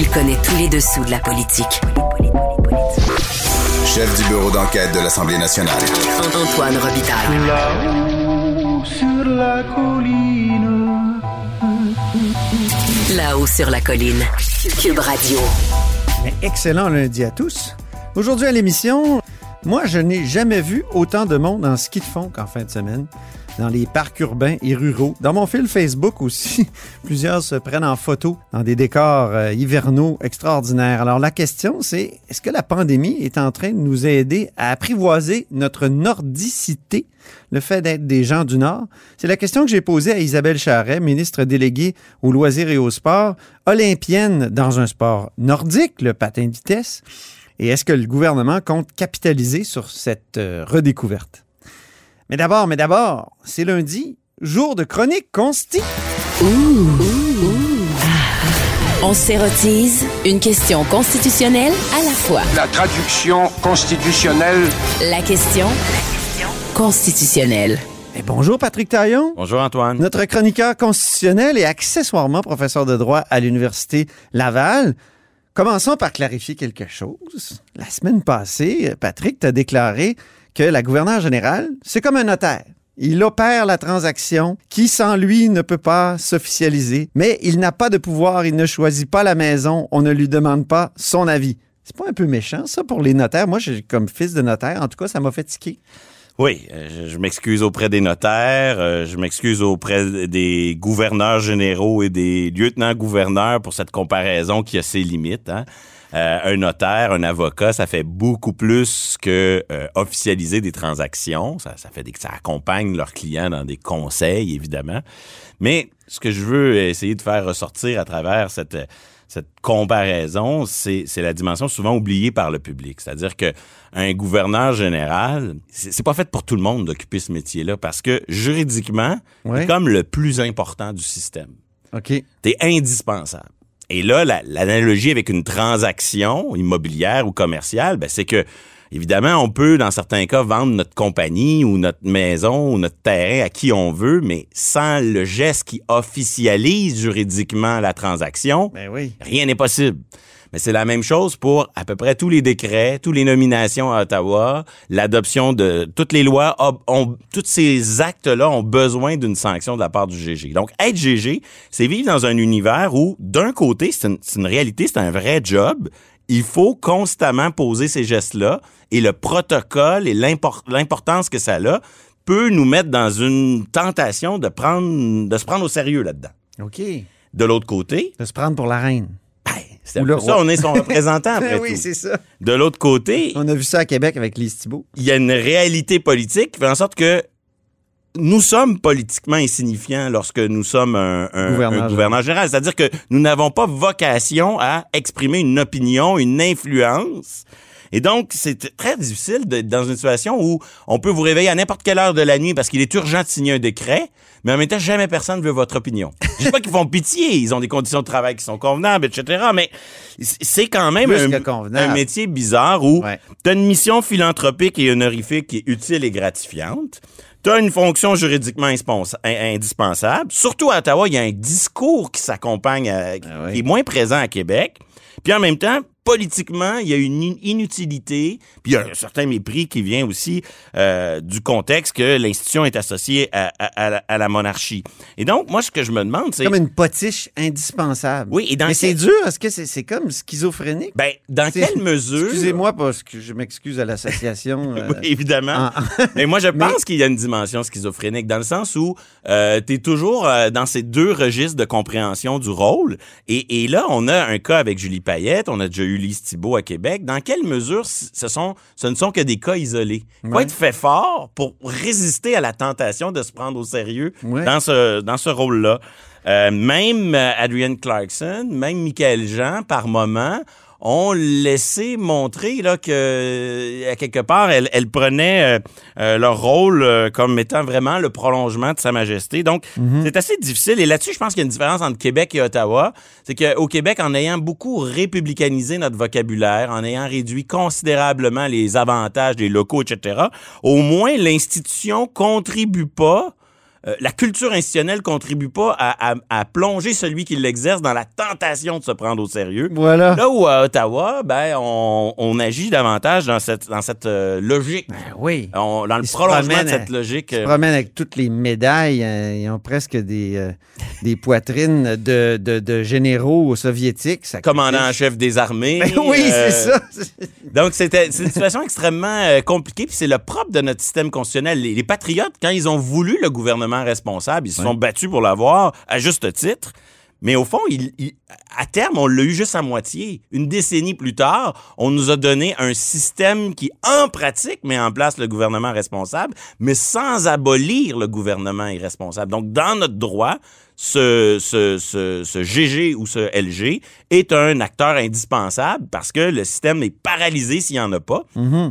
Il connaît tous les dessous de la politique. Chef du bureau d'enquête de l'Assemblée nationale. Antoine Robitaille. Là-haut sur la colline. Là-haut sur la colline. Cube Radio. Mais excellent lundi à tous. Aujourd'hui à l'émission, moi je n'ai jamais vu autant de monde en ski de fond qu'en fin de semaine dans les parcs urbains et ruraux. Dans mon fil Facebook aussi, plusieurs se prennent en photo dans des décors euh, hivernaux extraordinaires. Alors la question c'est, est-ce que la pandémie est en train de nous aider à apprivoiser notre nordicité, le fait d'être des gens du Nord? C'est la question que j'ai posée à Isabelle Charret, ministre déléguée aux loisirs et au sport, olympienne dans un sport nordique, le patin de vitesse. Et est-ce que le gouvernement compte capitaliser sur cette euh, redécouverte? Mais d'abord, mais d'abord, c'est lundi, jour de chronique consti. On s'érotise une question constitutionnelle à la fois. La traduction constitutionnelle. La question constitutionnelle. Et bonjour Patrick Taillon. Bonjour Antoine. Notre chroniqueur constitutionnel et accessoirement professeur de droit à l'Université Laval. Commençons par clarifier quelque chose. La semaine passée, Patrick t'a déclaré que la gouverneure générale, c'est comme un notaire. Il opère la transaction qui, sans lui, ne peut pas s'officialiser, mais il n'a pas de pouvoir, il ne choisit pas la maison, on ne lui demande pas son avis. C'est pas un peu méchant, ça, pour les notaires? Moi, comme fils de notaire, en tout cas, ça m'a fait tiquer. Oui, euh, je, je m'excuse auprès des notaires, euh, je m'excuse auprès des gouverneurs généraux et des lieutenants-gouverneurs pour cette comparaison qui a ses limites. hein. Euh, un notaire, un avocat, ça fait beaucoup plus que euh, officialiser des transactions. Ça, ça fait des, ça accompagne leurs clients dans des conseils, évidemment. Mais ce que je veux essayer de faire ressortir à travers cette cette comparaison, c'est la dimension souvent oubliée par le public. C'est-à-dire que un gouverneur général, c'est c'est pas fait pour tout le monde d'occuper ce métier-là parce que juridiquement, Ouais. c'est comme le plus important du système. OK. T'es indispensable. Et là, la- l'analogie avec une transaction immobilière ou commerciale, ben, c'est que, évidemment, on peut, dans certains cas, vendre notre compagnie ou notre maison ou notre terrain à qui on veut, mais sans le geste qui officialise juridiquement la transaction, Ben oui. rien n'est possible. Mais c'est la même chose pour à peu près tous les décrets, toutes les nominations à Ottawa, l'adoption de toutes les lois, ont, tous ces actes-là ont besoin d'une sanction de la part du GG. Donc, être GG, c'est vivre dans un univers où, d'un côté, c'est une, réalité, c'est un vrai job. Il faut constamment poser ces gestes-là et le protocole et l'impor- l'importance que ça a peut nous mettre dans une tentation de prendre, de se prendre au sérieux là-dedans. OK. De l'autre côté, De se prendre pour la reine. C'est ça, on est son représentant après oui, tout. c'est ça. De l'autre côté, On a vu ça à Québec avec Lise Thibault. il y a une réalité politique qui fait en sorte que nous sommes politiquement insignifiants lorsque nous sommes un, un- Gouverneur un gouverneur général. C'est-à-dire que nous n'avons pas vocation à exprimer une opinion, une influence. Et donc, c'est très difficile d'être dans une situation où on peut vous réveiller à n'importe quelle heure de la nuit parce qu'il est urgent de signer un décret, mais en même temps, jamais personne ne veut votre opinion. Je dis pas qu'ils font pitié, ils ont des conditions de travail qui sont convenables, etc., mais c'est quand même un, métier bizarre où Ouais. tu as une mission philanthropique et honorifique qui est utile et gratifiante. Tu as une fonction juridiquement indispensable. Surtout à Ottawa, il y a un discours qui s'accompagne, à- Ah oui. qui est moins présent à Québec. Puis en même temps, politiquement, il y a une in- inutilité, puis il y a un certain mépris qui vient aussi euh, du contexte que l'institution est associée à, à- à la, à la monarchie. Et donc, moi, ce que je me demande, c'est... Comme une potiche indispensable. Oui, et dans Mais c'est quel- dur. Est-ce que c'est c'est comme schizophrénique? Ben, dans C'est- quelle mesure... Excusez-moi parce que je m'excuse à l'association. euh, Oui, évidemment. en- Mais moi, je Mais- pense qu'il y a une dimension schizophrénique dans le sens où euh, tu es toujours euh, dans ces deux registres de compréhension du rôle. Et, et là, on a un cas avec Julie Payette, on a déjà eu Lise Thibault à Québec. Dans quelle mesure ce, sont, ce ne sont que des cas isolés? Il faut Ouais. être fait fort pour résister à la tentation de se prendre au sérieux Ouais. dans ce, dans ce rôle-là. Euh, même Adrian Clarkson, même Michael Jean, par moment, ont laissé montrer là que à quelque part elles, elles prenaient euh, euh, leur rôle euh, comme étant vraiment le prolongement de sa majesté. Donc c'est assez difficile et là-dessus je pense qu'il y a une différence entre Québec et Ottawa, c'est qu'au Québec en ayant beaucoup républicanisé notre vocabulaire, en ayant réduit considérablement les avantages des locaux etc. Au moins l'institution contribue pas euh, la culture institutionnelle contribue pas à, à- à plonger celui qui l'exerce dans la tentation de se prendre au sérieux. Voilà. Là où à Ottawa, ben, on, on agit davantage dans cette, dans cette euh, logique. Ben oui. On- dans le Ils prolongement de à- cette logique. Ils se euh, promènent avec toutes les médailles. euh, ils ont presque des, des poitrines de, de, de généraux soviétiques. Ça commandant en chef des armées. Ben oui, c'est ça. Donc, c'était c'est une situation extrêmement compliquée, puis c'est le propre de notre système constitutionnel. Les, les patriotes, quand ils ont voulu le gouvernement responsable, ils se sont battus pour l'avoir à juste titre. Mais au fond, il- il- à terme, on l'a eu juste à moitié. Une décennie plus tard, on nous a donné un système qui, en pratique, met en place le gouvernement responsable, mais sans abolir le gouvernement irresponsable. Donc, dans notre droit, ce, ce, ce, ce GG ou ce LG est un acteur indispensable parce que le système est paralysé s'il n'y en a pas.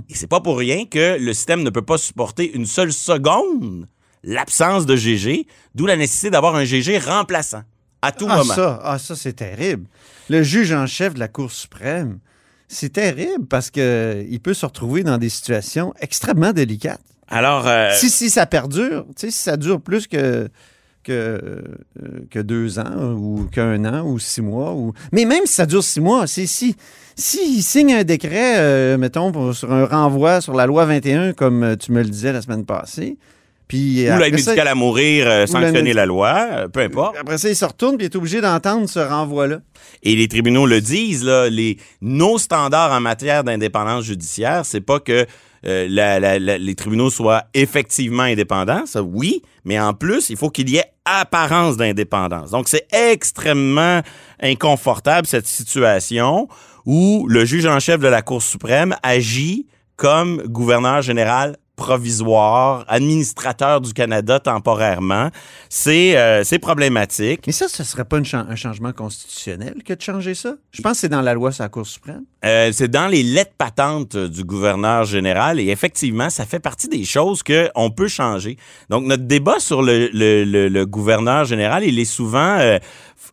Et c'est pas pour rien que le système ne peut pas supporter une seule seconde l'absence de GG, d'où la nécessité d'avoir un GG remplaçant à tout Ah, moment. ça, ah, ça c'est terrible. Le juge en chef de la Cour suprême, c'est terrible parce qu'il peut se retrouver dans des situations extrêmement délicates. Alors, euh, si, si ça perdure, tu sais, si ça dure plus que, que, euh, que deux ans ou qu'un an ou six mois. Ou... Mais même si ça dure six mois, c'est si. S'il signe un décret, euh, mettons, pour- sur un renvoi sur la loi 21, comme euh, tu me le disais la semaine passée, puis ou l'aide médicale à mourir, euh, sanctionner la loi, euh, peu importe. après ça, il se retourne puis il est obligé d'entendre ce renvoi-là. Et les tribunaux le disent, là, les, nos standards en matière d'indépendance judiciaire, c'est pas que euh, la- la- la- les tribunaux soient effectivement indépendants, ça oui, mais en plus, il faut qu'il y ait apparence d'indépendance. Donc, c'est extrêmement inconfortable, cette situation où le juge en chef de la Cour suprême agit comme gouverneur général provisoire, administrateur du Canada temporairement. C'est euh, c'est problématique. Mais ça, ce serait pas une un changement constitutionnel que de changer ça? Je pense que c'est dans la loi sur la Cour suprême. Euh, c'est dans les lettres patentes euh, du gouverneur général et effectivement, ça fait partie des choses qu'on peut changer. Donc, notre débat sur le, le, le, le gouverneur général, il est souvent... euh,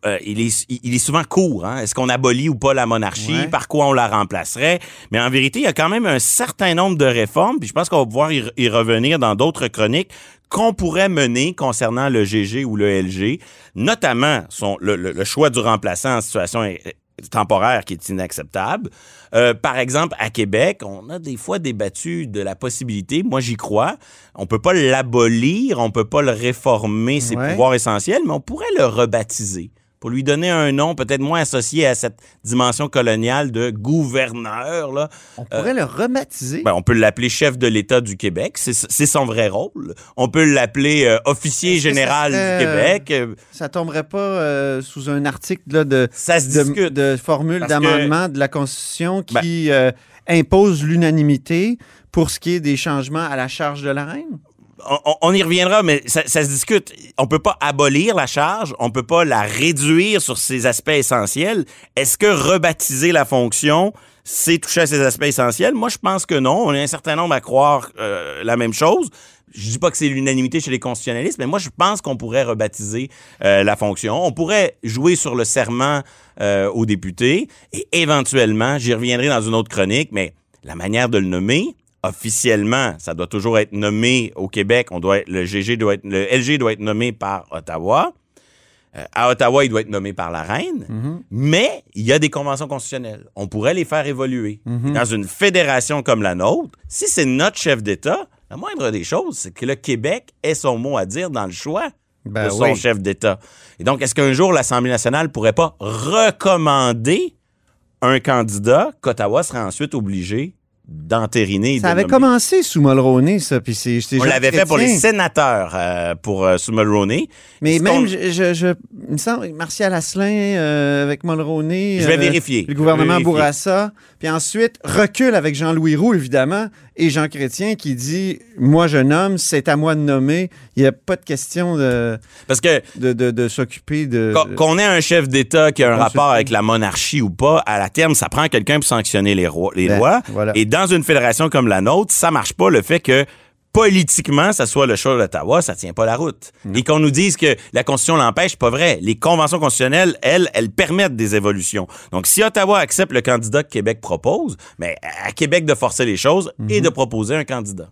euh, il, est, il est souvent court. Hein? Est-ce qu'on abolit ou pas la monarchie? Ouais. Par quoi on la remplacerait? Mais en vérité, il y a quand même un certain nombre de réformes, puis je pense qu'on va pouvoir y, y revenir dans d'autres chroniques, qu'on pourrait mener concernant le GG ou le LG, notamment son, le, le- le choix du remplaçant en situation temporaire qui est inacceptable. Euh, par exemple, à Québec, on a des fois débattu de la possibilité, moi j'y crois, on peut pas l'abolir, on peut pas le réformer, ses Ouais. pouvoirs essentiels, mais on pourrait le rebaptiser pour lui donner un nom peut-être moins associé à cette dimension coloniale de gouverneur. Là. On pourrait le rebaptiser. Ben, on peut l'appeler chef de l'État du Québec, c'est son vrai rôle. On peut l'appeler euh, officier général serait, du Québec. Euh, Ça tomberait pas euh, sous un article là, de, Ça se de, formule que- d'amendement de la Constitution qui euh, impose l'unanimité pour ce qui est des changements à la charge de la reine? On, y reviendra, mais ça, se discute. On peut pas abolir la charge, on peut pas la réduire sur ses aspects essentiels. Est-ce que rebaptiser la fonction, c'est toucher à ses aspects essentiels? Moi, je pense que non. On est un certain nombre à croire euh, la même chose. Je dis pas que c'est l'unanimité chez les constitutionnalistes, mais moi, je pense qu'on pourrait rebaptiser euh, la fonction. On pourrait jouer sur le serment euh, aux députés et éventuellement, j'y reviendrai dans une autre chronique, mais la manière de le nommer, officiellement, ça doit toujours être nommé au Québec. On doit le GG doit être, le LG doit être nommé par Ottawa. Euh, à Ottawa, il doit être nommé par la reine. Mais il y a des conventions constitutionnelles. On pourrait les faire évoluer. Dans une fédération comme la nôtre, si c'est notre chef d'État, la moindre des choses, c'est que le Québec ait son mot à dire dans le choix Ben de son oui. chef d'État. Et donc, est-ce qu'un jour, l'Assemblée nationale pourrait pas recommander un candidat qu'Ottawa serait ensuite obligé d'entériner. Ça de avait nommer. commencé sous Mulroney, ça. Puis c'est, On l'avait fait pour les sénateurs, euh, pour euh, sous Mulroney. Mais même, je, je, je- il me semble, Martial Asselin euh, avec Mulroney. Je vais euh, vérifier. Le gouvernement vérifier. Bourassa. Puis ensuite, recule avec Jean-Louis Roux, évidemment, et Jean Chrétien qui dit Moi, je nomme, c'est à moi de nommer. Il n'y a pas de question de, Parce que de, de, de s'occuper de. Qu'on- ait un chef d'État qui a un rapport avec la monarchie ou pas, à la terme, ça prend quelqu'un pour sanctionner les, rois- les Ben, lois. voilà. Et dans une fédération comme la nôtre, ça marche pas le fait que politiquement, ça soit le choix d'Ottawa, ça tient pas la route. Et qu'on nous dise que la Constitution l'empêche, pas vrai. Les conventions constitutionnelles, elles, elles permettent des évolutions. Donc, si Ottawa accepte le candidat que Québec propose, mais à Québec de forcer les choses et de proposer un candidat.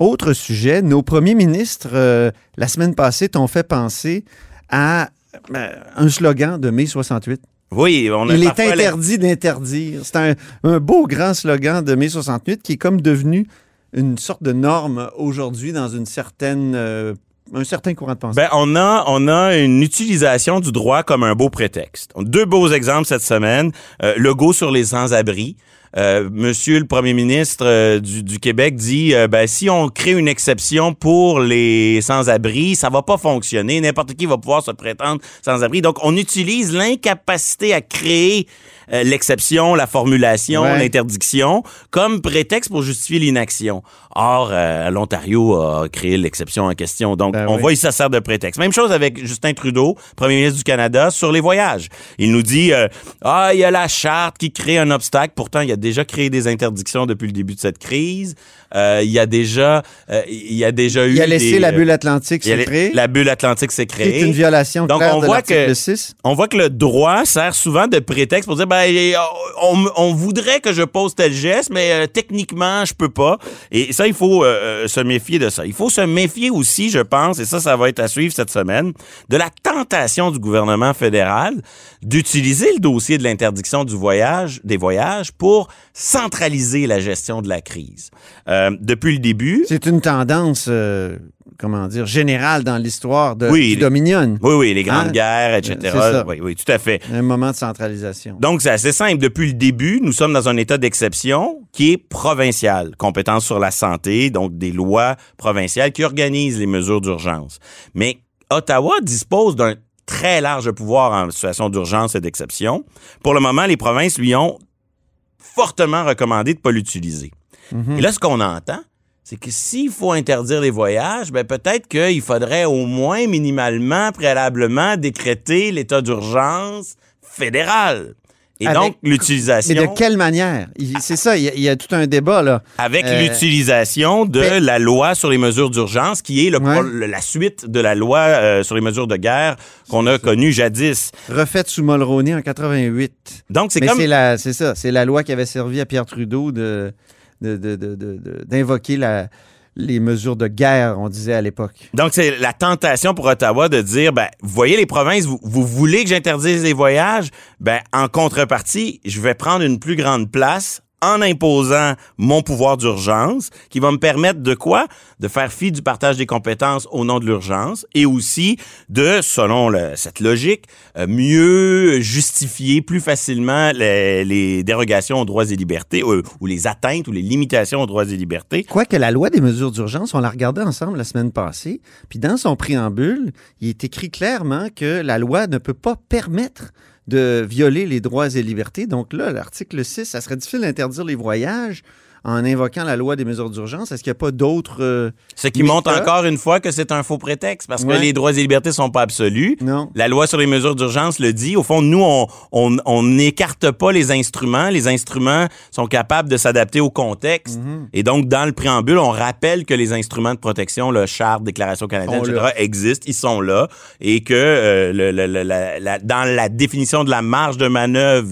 Autre sujet, nos premiers ministres, euh, la semaine passée, t'ont fait penser à euh, un slogan de mai 68. Oui, on a Il est la- interdit d'interdire. C'est un, un beau grand slogan de mai 68 qui est comme devenu une sorte de norme aujourd'hui dans une certaine, euh, un certain courant de pensée. Ben, on a, on a une utilisation du droit comme un beau prétexte. Deux beaux exemples cette semaine. Euh, Legault sur les sans-abri. Euh, Monsieur le Premier ministre euh, du, du Québec dit euh, ben, si on crée une exception pour les sans-abri, ça va pas fonctionner. N'importe qui va pouvoir se prétendre sans-abri. Donc, on utilise l'incapacité à créer euh, l'exception, la formulation, Ouais. l'interdiction comme prétexte pour justifier l'inaction. Or, euh, l'Ontario a créé l'exception en question. Donc, Ben on oui. voit, il se sert de prétexte. Même chose avec Justin Trudeau, premier ministre du Canada, sur les voyages. Il nous dit, euh, ah, il y a la charte qui crée un obstacle. Pourtant, il a déjà créé des interdictions depuis le début de cette crise. Euh, il y a déjà, euh, il y a déjà eu il a laissé des, la euh, bulle atlantique il y a se les- créer, La bulle atlantique s'est créée. une violation Donc, claire on de voit que- 6. On voit que le droit sert souvent de prétexte pour dire ben on, on voudrait que je pose tel geste, mais euh, techniquement je peux pas. Et ça il faut euh, se méfier de ça. Il faut se méfier aussi, je pense, et ça ça va être à suivre cette semaine, de la tentation du gouvernement fédéral d'utiliser le dossier de l'interdiction du voyage, des voyages, pour centraliser la gestion de la crise. Euh, depuis le début, C'est une tendance, euh, comment dire, générale dans l'histoire de, Oui, du Dominion. oui oui les grandes Hein? guerres, etc. Ça. Oui oui tout à fait. Un moment de centralisation. Donc, c'est assez simple. Depuis le début, nous sommes dans un état d'exception qui est provincial. Compétence sur la santé, donc des lois provinciales qui organisent les mesures d'urgence. Mais Ottawa dispose d'un très large pouvoir en situation d'urgence et d'exception. Pour le moment, les provinces lui ont fortement recommandé de ne pas l'utiliser. Et là, ce qu'on entend, c'est que s'il faut interdire les voyages, ben peut-être qu'il faudrait au moins minimalement, préalablement, décréter l'état d'urgence fédéral. Et Avec- donc, Mais l'utilisation... de quelle manière? Il- C'est ça, il y, a, il y a tout un débat, là. Avec Euh, l'utilisation de mais- la loi sur les mesures d'urgence, qui est le- Ouais. le- la suite de la loi euh, sur les mesures de guerre qu'on a connue jadis. Refaite sous Mulroney en 88. Donc, c'est Mais comme... c'est la, c'est ça, c'est la loi qui avait servi à Pierre Trudeau de, d'invoquer les mesures de guerre, on disait à l'époque. Donc, c'est la tentation pour Ottawa de dire, ben, voyez les provinces, vous, vous voulez que j'interdise les voyages? Ben, en contrepartie, je vais prendre une plus grande place en imposant mon pouvoir d'urgence, qui va me permettre de quoi? De faire fi du partage des compétences au nom de l'urgence et aussi de, selon cette logique, euh, mieux justifier plus facilement les, dérogations aux droits et libertés euh, ou les atteintes ou les limitations aux droits et libertés. Quoique la loi des mesures d'urgence, on l'a regardée ensemble la semaine passée, puis dans son préambule, il est écrit clairement que la loi ne peut pas permettre de violer les droits et libertés. Donc là, l'article 6, ça serait difficile d'interdire les voyages en invoquant la loi des mesures d'urgence. Est-ce qu'il n'y a pas d'autres... euh, Ce qui montre méthodes? encore une fois que c'est un faux prétexte parce Ouais. que les droits et libertés sont pas absolus. Non. La loi sur les mesures d'urgence le dit. Au fond, nous, on- on on n'écarte pas les instruments. Les instruments sont capables de s'adapter au contexte. Mhm. Et donc, dans le préambule, on rappelle que les instruments de protection, le charte, déclaration canadienne, etc., existent. Ils sont là. Et que euh, le- le- le- la- la- dans la définition de la marge de manœuvre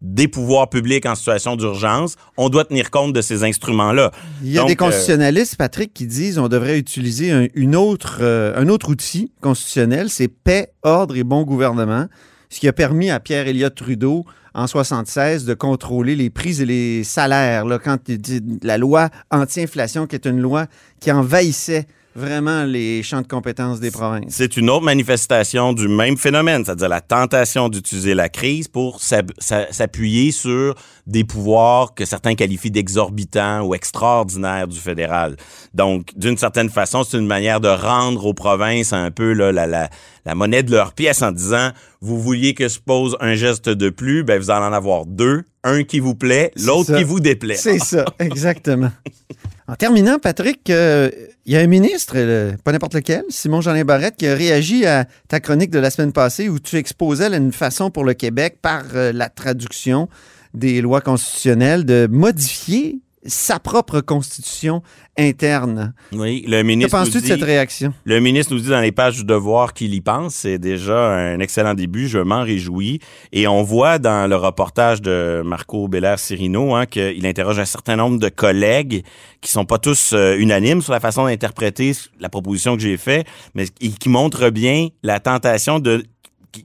des pouvoirs publics en situation d'urgence, on doit tenir compte de ces instruments-là. Il y a Donc, des euh, constitutionnalistes, Patrick, qui disent on devrait utiliser un, une autre, euh, un autre outil constitutionnel, c'est paix, ordre et bon gouvernement, ce qui a permis à Pierre Elliott Trudeau en 76 de contrôler les prix et les salaires. Là, quand il dit la loi anti-inflation, qui est une loi qui envahissait vraiment les champs de compétences des provinces. C'est une autre manifestation du même phénomène, c'est-à-dire la tentation d'utiliser la crise pour s'appuyer sur des pouvoirs que certains qualifient d'exorbitants ou extraordinaires du fédéral. Donc, d'une certaine façon, c'est une manière de rendre aux provinces un peu là, la, la, la monnaie de leur pièce en disant, vous vouliez que se pose un geste de plus, ben vous allez en avoir deux, un qui vous plaît, l'autre qui vous déplaît. C'est ça, exactement. En terminant, Patrick, euh, il y a un ministre, euh, pas n'importe lequel, Simon Jeanin Barrette, qui a réagi à ta chronique de la semaine passée où tu exposais une façon pour le Québec, par euh, la traduction des lois constitutionnelles, de modifier sa propre constitution interne. Oui, le Que ministre. penses-tu nous de cette réaction? Le ministre nous dit dans les pages du devoir qu'il y pense. C'est déjà un excellent début. Je m'en réjouis. Et on voit dans le reportage de Marco Belair-Cirino hein, qu'il interroge un certain nombre de collègues qui sont pas tous euh, unanimes sur la façon d'interpréter la proposition que j'ai faite, mais qui qui montrent bien la tentation de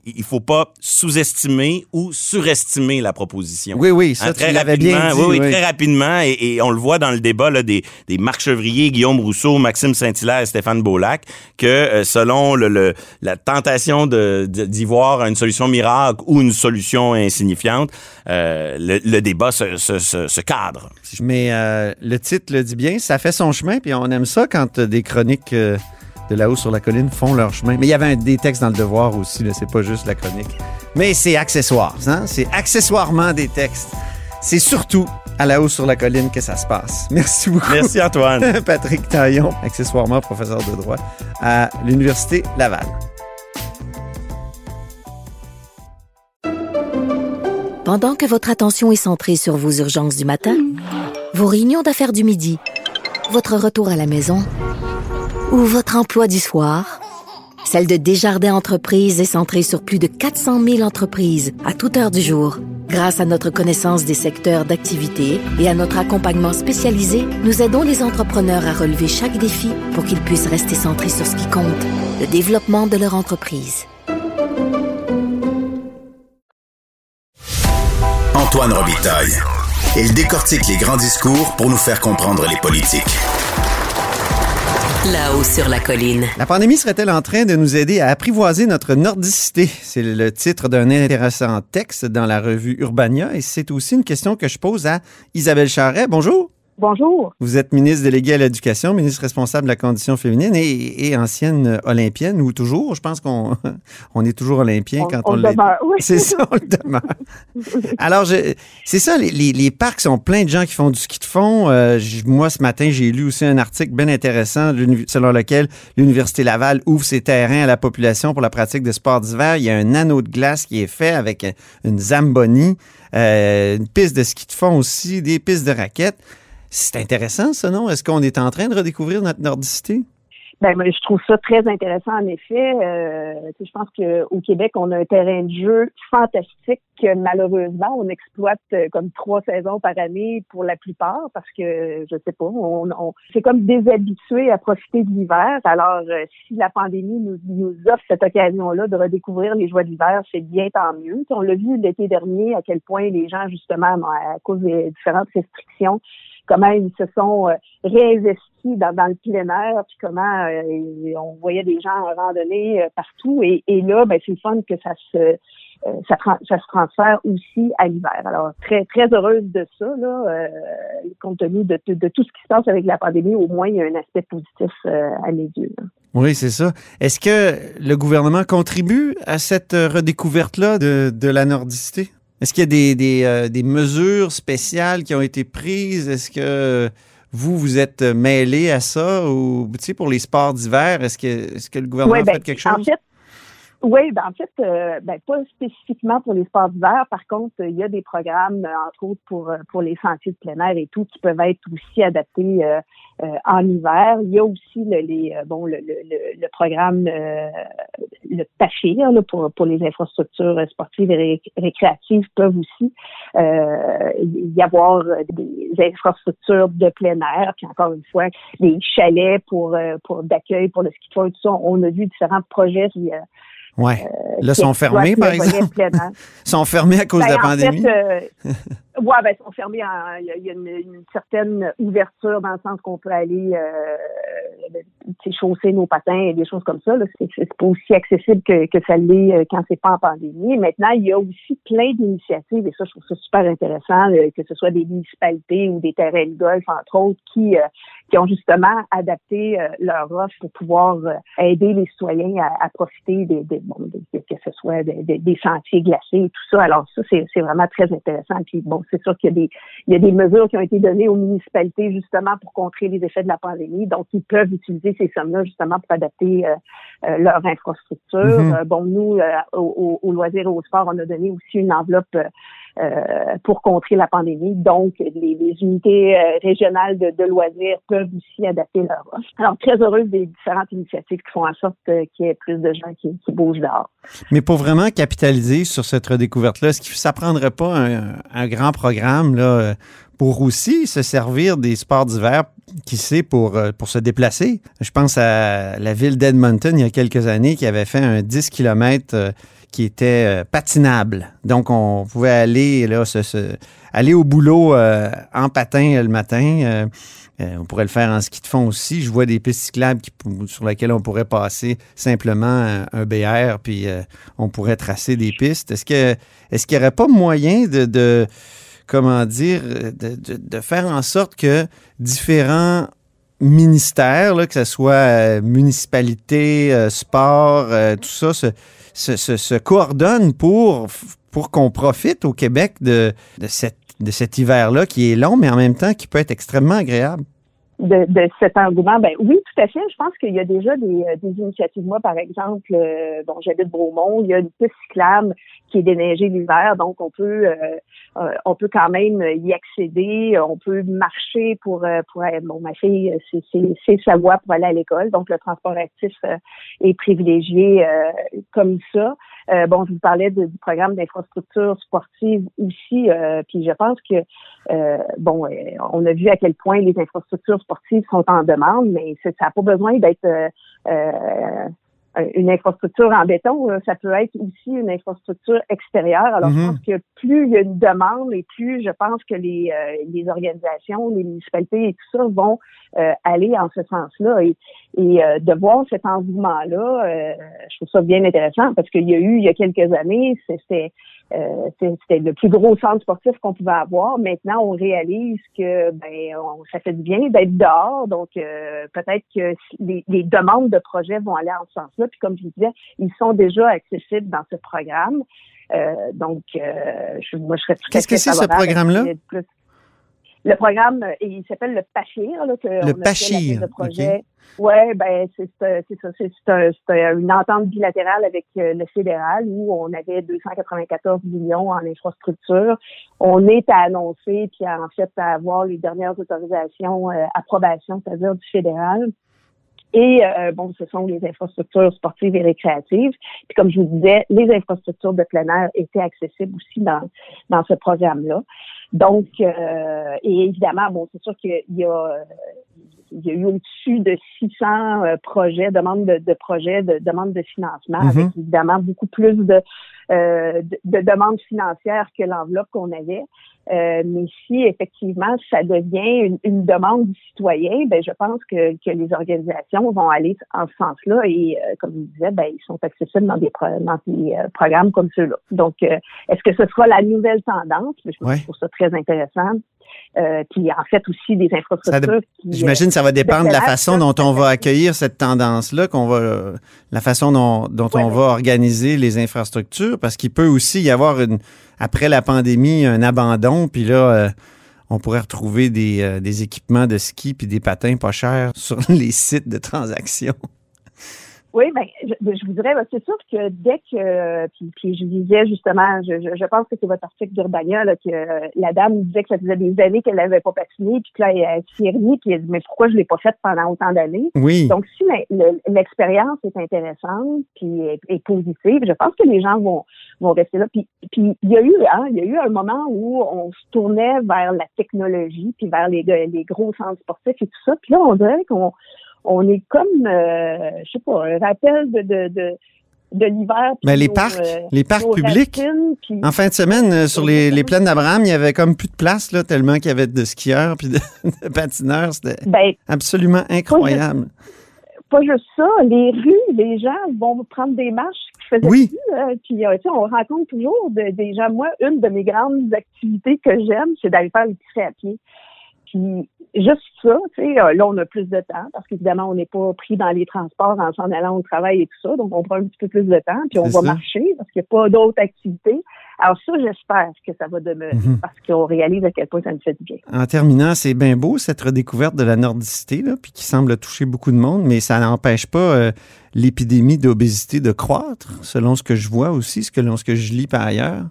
il faut pas sous-estimer ou surestimer la proposition. Oui, oui, ça, Hein, tu l'avais bien dit. oui, oui, oui. très rapidement. Et, et on le voit dans le débat là, des, des Marc Chevrier, Guillaume Rousseau, Maxime Saint-Hilaire et Stéphane Beaulac, que euh, selon le, le- la tentation d'y voir une solution miracle ou une solution insignifiante, euh, le, le débat se, se- se- se cadre. Mais euh, le titre le dit bien, ça fait son chemin, puis on aime ça quand euh, des chroniques de là-haut sur la colline font leur chemin. Mais il y avait un- des textes dans le devoir aussi, là, c'est pas juste la chronique. Mais c'est accessoire, hein? c'est accessoirement des textes. C'est surtout à la haut sur la colline que ça se passe. Merci beaucoup. Merci Antoine. Patrick Taillon, accessoirement professeur de droit à l'Université Laval. Pendant que votre attention est centrée sur vos urgences du matin, vos réunions d'affaires du midi, votre retour à la maison ou votre emploi du soir, celle de Desjardins Entreprises est centrée sur plus de 400 000 entreprises à toute heure du jour. Grâce à notre connaissance des secteurs d'activité et à notre accompagnement spécialisé, nous aidons les entrepreneurs à relever chaque défi pour qu'ils puissent rester centrés sur ce qui compte, le développement de leur entreprise. Antoine Robitaille. Il décortique les grands discours pour nous faire comprendre les politiques. Là-haut sur la. La pandémie serait-elle en train de nous aider à apprivoiser notre nordicité? C'est le titre d'un intéressant texte dans la revue Urbania et c'est aussi une question que je pose à Isabelle Charret. Bonjour. Bonjour. Vous êtes ministre délégué à l'éducation, ministre responsable de la condition féminine et, et ancienne olympienne, ou toujours. Je pense qu'on on est toujours olympien On, quand on on, demeure, oui. C'est ça, on le demeure. Alors, je- c'est ça, les, les- les parcs sont pleins de gens qui font du ski de fond. Euh, moi, ce matin, j'ai lu aussi un article bien intéressant selon lequel l'Université Laval ouvre ses terrains à la population pour la pratique de sports d'hiver. Il y a un anneau de glace qui est fait avec une zamboni, euh, une piste de ski de fond aussi, des pistes de raquettes. C'est intéressant, ça, non? Est-ce qu'on est en train de redécouvrir notre nordicité? Ben, je trouve ça très intéressant, en effet. Euh, je pense qu'au Québec, on a un terrain de jeu fantastique que malheureusement, on exploite euh, comme trois saisons par année pour la plupart parce que, je sais pas, on, on c'est comme déshabitué à profiter de l'hiver. Alors, euh, si la pandémie nous, nous offre cette occasion-là de redécouvrir les joies d'hiver, c'est bien tant mieux. On l'a vu l'été dernier à quel point les gens, justement, à cause des différentes restrictions, comment ils se sont euh, réinvestis dans, le plein air, puis comment euh, on voyait des gens en randonnée euh, partout. Et, là, ben, c'est le fun que ça se ça, se transfère aussi à l'hiver. Alors, très, très heureuse de ça, là, compte tenu de, tout ce qui se passe avec la pandémie, au moins, il y a un aspect positif à mes yeux. Oui, c'est ça. Est-ce que le gouvernement contribue à cette redécouverte-là de, de la nordicité? Est-ce qu'il y a des, des, euh, des mesures spéciales qui ont été prises? Est-ce que vous, vous êtes mêlé à ça? Ou, tu sais, pour les sports d'hiver, est-ce que, est-ce que le gouvernement Ouais, a ben, fait quelque chose? En fait, oui, ben en fait, euh, ben, pas spécifiquement pour les sports d'hiver. Par contre, il y a des programmes, euh, entre autres pour euh, pour les sentiers de plein air et tout, qui peuvent être aussi adaptés euh, en hiver. Il y a aussi le, les bon le, le, le, programme le PACHIR là, pour pour les infrastructures sportives et ré- récréatives peuvent aussi y avoir des infrastructures de plein air. Puis encore une fois, des chalets pour pour d'accueil pour le ski de fond et tout ça. On a vu différents projets qui euh, Ouais. Là, sont fermés, par exemple? sont fermés à cause de la Ben, en pandémie? euh, Ouais, ben, ils sont fermés. Il y a, une, une certaine ouverture dans le sens qu'on peut aller euh, chausser nos patins et des choses comme ça. C'est pas aussi accessible que, que ça l'est euh, quand c'est pas en pandémie. Maintenant, il y a aussi plein d'initiatives et ça, je trouve ça super intéressant, euh, que ce soit des municipalités ou des terrains de golf, entre autres, qui, euh, qui ont justement adapté euh, leur offre pour pouvoir euh, aider les citoyens à, à profiter des, des bon, que ce soit des, sentiers glacés et tout ça. Alors ça, c'est vraiment très intéressant. Puis bon, c'est sûr qu'il y a des il y a des mesures qui ont été données aux municipalités justement pour contrer les effets de la pandémie. Donc, ils peuvent utiliser ces sommes-là justement pour adapter euh, euh, leur infrastructure. Mhm. Euh, bon, nous, euh, au, au, au loisir et au sport, on a donné aussi une enveloppe euh, pour contrer la pandémie. Donc, les, unités euh, régionales de, loisirs peuvent aussi adapter leur offre. Alors, très heureuse des différentes initiatives qui font en sorte euh, qu'il y ait plus de gens qui, bougent dehors. Mais pour vraiment capitaliser sur cette redécouverte-là, est-ce que ça prendrait pas un, grand programme là, euh, pour aussi se servir des sports d'hiver, qui sait, pour, euh, pour se déplacer? Je pense à la ville d'Edmonton il y a quelques années qui avait fait un 10 km qui était euh, patinable. Donc, on pouvait aller là, aller au boulot euh, en patin euh, le matin. Euh, on pourrait le faire en ski de fond aussi. Je vois des pistes cyclables sur lesquelles on pourrait passer simplement un, BR, puis on pourrait tracer des pistes. Est-ce qu'il n'y aurait pas moyen de, comment dire de, faire en sorte que différents ministères, que ce soit municipalité, sport, tout ça, se, se, se- coordonnent pour, pour qu'on profite au Québec de, de, cette, de cet hiver-là qui est long, mais en même temps qui peut être extrêmement agréable. de, cet engouement, ben oui, tout à fait. Je pense qu'il y a déjà des, euh, des initiatives. Moi, par exemple, euh, bon, j'habite Bromont, il y a une piste cyclable qui est déneigée l'hiver, donc on peut euh, euh, on peut quand même y accéder. On peut marcher pour euh, pour bon, ma fille, c'est sa voie pour aller à l'école, donc le transport actif euh, est privilégié comme ça. Bon, je vous parlais du programme d'infrastructure sportive aussi, puis je pense que bon, on a vu à quel point les infrastructures sportives sont en demande, mais ça n'a pas besoin d'être une infrastructure en béton. là. Ça peut être aussi une infrastructure extérieure. Alors, je Mhm. pense que plus il y a une demande et plus je pense que les, euh, les organisations, les municipalités et tout ça vont euh, aller en ce sens-là. Et, et euh, de voir cet engouement-là, euh, je trouve ça bien intéressant parce qu'il y a eu, il y a quelques années, c'était euh, c'était le plus gros centre sportif qu'on pouvait avoir. Maintenant, on réalise que ben, on- ça fait du bien d'être dehors. Donc, euh, peut-être que les, les demandes de projets vont aller en ce sens-là. Puis, comme je disais, ils sont déjà accessibles dans ce programme. Euh, donc, euh, je, moi, je serais tout Qu'est-ce que c'est, ce programme-là? qu'il y ait plus- Le programme, euh, il s'appelle le PACHIR. Là, que on PACHIR, de projet. Ouais, ben c'est ça, c'est c'est un- c'est un- une entente bilatérale avec euh, le fédéral où on avait 294 millions en infrastructure. On est à annoncer puis à, en fait à avoir les dernières autorisations, euh, approbations, c'est-à-dire du fédéral. Et euh, bon, ce sont les infrastructures sportives et récréatives. Puis comme je vous disais, les infrastructures de plein air étaient accessibles aussi dans dans ce programme-là. Donc, euh, et évidemment, bon, c'est sûr qu'il y a il y a eu au-dessus de 600 euh, projets, demandes de, de projets, de demandes de financement, Mhm. avec évidemment beaucoup plus de, euh, de, de demandes financières que l'enveloppe qu'on avait. Euh, mais si effectivement ça devient une, une demande du citoyen, ben je pense que, que les organisations vont aller en ce sens-là et euh, comme je disais, ben ils sont accessibles dans des pro- dans des euh, programmes comme ceux-là. Donc euh, est-ce que ce sera la nouvelle tendance? Mais Je Ouais. trouve ça très intéressant. Euh, puis en fait aussi des infrastructures. euh, J'imagine que ça va dépendre de la façon dont on va accueillir cette tendance-là, qu'on va, euh, la façon dont, dont on Ouais. va organiser les infrastructures, parce qu'il peut aussi y avoir une, après la pandémie, un abandon, puis là, euh, on pourrait retrouver des, euh, des équipements de ski puis des patins pas chers sur les sites de transactions. Oui, ben, je, je vous dirais, ben, c'est sûr que dès que, puis, puis je disais justement, je, je, je pense que c'est votre article d'Urbania, là, que euh, la dame disait que ça faisait des années qu'elle n'avait pas patiné, puis que là, elle s'y est remis, puis elle dit, mais pourquoi je l'ai pas faite pendant autant d'années? Oui. Donc, si l'expérience est intéressante puis est, est positive, je pense que les gens vont vont rester là. Puis, puis il y a eu, hein, il y a eu un moment où on se tournait vers la technologie puis vers les, les gros centres sportifs et tout ça. Puis là, on dirait qu'on on est comme, euh, je sais pas, un rappel de, de, de de l'hiver. Mais les nos, parcs, euh, les parcs nos publics. racines, puis- En fin de semaine, euh, sur les, les plaines d'Abraham, il y avait comme plus de place, là, tellement qu'il y avait de skieurs puis de, de patineurs. C'était Ben, absolument incroyable. pas juste ça, les rues, les gens vont prendre des marches qui faisaient Oui. plus, euh, puis euh, tu sais, on rencontre toujours de- des gens. Moi, une de mes grandes activités que j'aime, c'est d'aller faire l'épicerie à pied. Puis juste ça, tu sais, euh, là, on a plus de temps parce qu'évidemment, on n'est pas pris dans les transports en s'en allant au travail et tout ça. Donc, on prend un petit peu plus de temps, puis on va ça. marcher parce qu'il n'y a pas d'autres activités. Alors ça, j'espère que ça va demeurer Mhm. parce qu'on réalise à quel point ça nous fait du bien. En terminant, c'est bien beau cette redécouverte de la nordicité, là, puis qui semble toucher beaucoup de monde, mais ça n'empêche pas euh, l'épidémie d'obésité de croître, selon ce que je vois aussi, selon ce que je lis par ailleurs.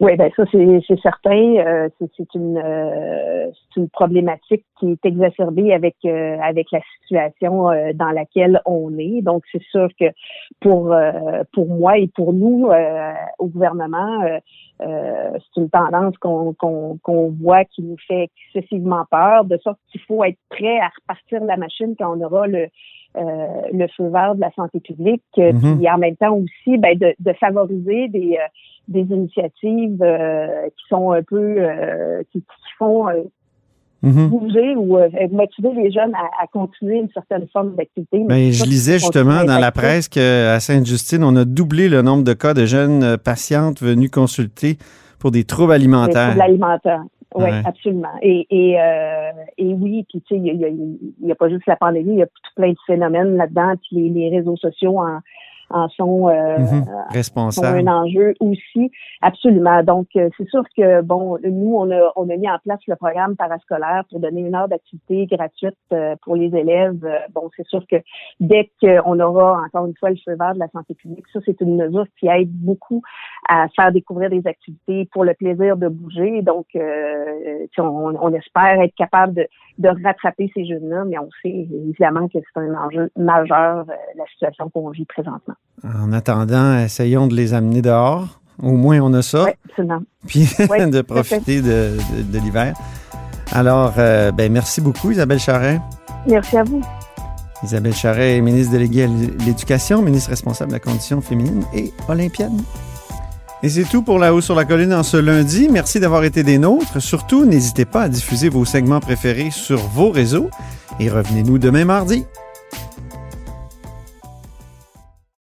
Oui, ben ça c'est certain. Euh, c'est c'est une euh, c'est une problématique qui est exacerbée avec euh, avec la situation euh, dans laquelle on est. Donc c'est sûr que pour euh, pour moi et pour nous euh, au gouvernement, euh, euh, c'est une tendance qu'on qu'on qu'on voit qui nous fait excessivement peur, de sorte qu'il faut être prêt à repartir la machine quand on aura le euh, le feu vert de la santé publique, euh, Mhm. puis en même temps aussi ben, de, de favoriser des euh, des initiatives euh, qui sont un peu euh, qui, qui font bouger ou euh, motiver les jeunes à, à continuer une certaine forme d'activité. Mais Ben, je lisais justement dans la presse qu'à Sainte-Justine, on a doublé le nombre de cas de jeunes euh, patientes venues consulter pour des troubles Les alimentaires. troubles alimentaires. Oui, Ouais. absolument. Et, et, euh, et oui, puis tu sais, il y a, il y a- il y a pas juste la pandémie, il y a tout plein de phénomènes là-dedans, puis les, les réseaux sociaux en, en sont, euh, Mhm. sont Responsable. un enjeu aussi. Absolument. Donc, euh, c'est sûr que, bon, nous, on a, on a mis en place le programme parascolaire pour donner une heure d'activité gratuite euh, pour les élèves. Euh, bon, c'est sûr que dès qu'on aura, encore une fois, le feu vert de la santé publique, ça, c'est une mesure qui aide beaucoup à faire découvrir des activités pour le plaisir de bouger. Donc, euh, on, on espère être capable de, de rattraper ces jeunes-là, mais on sait évidemment que c'est un enjeu majeur, euh, la situation qu'on vit présentement. En attendant, essayons de les amener dehors. Au moins, on a ça. Oui, absolument. Puis de profiter de, de- de l'hiver. Alors, euh, ben, merci beaucoup, Isabelle Charret. Merci à vous. Isabelle Charret est ministre déléguée à l'Éducation, ministre responsable de la condition féminine et olympienne. Et c'est tout pour La Haut sur la Colline en ce lundi. Merci d'avoir été des nôtres. Surtout, n'hésitez pas à diffuser vos segments préférés sur vos réseaux et revenez-nous demain mardi.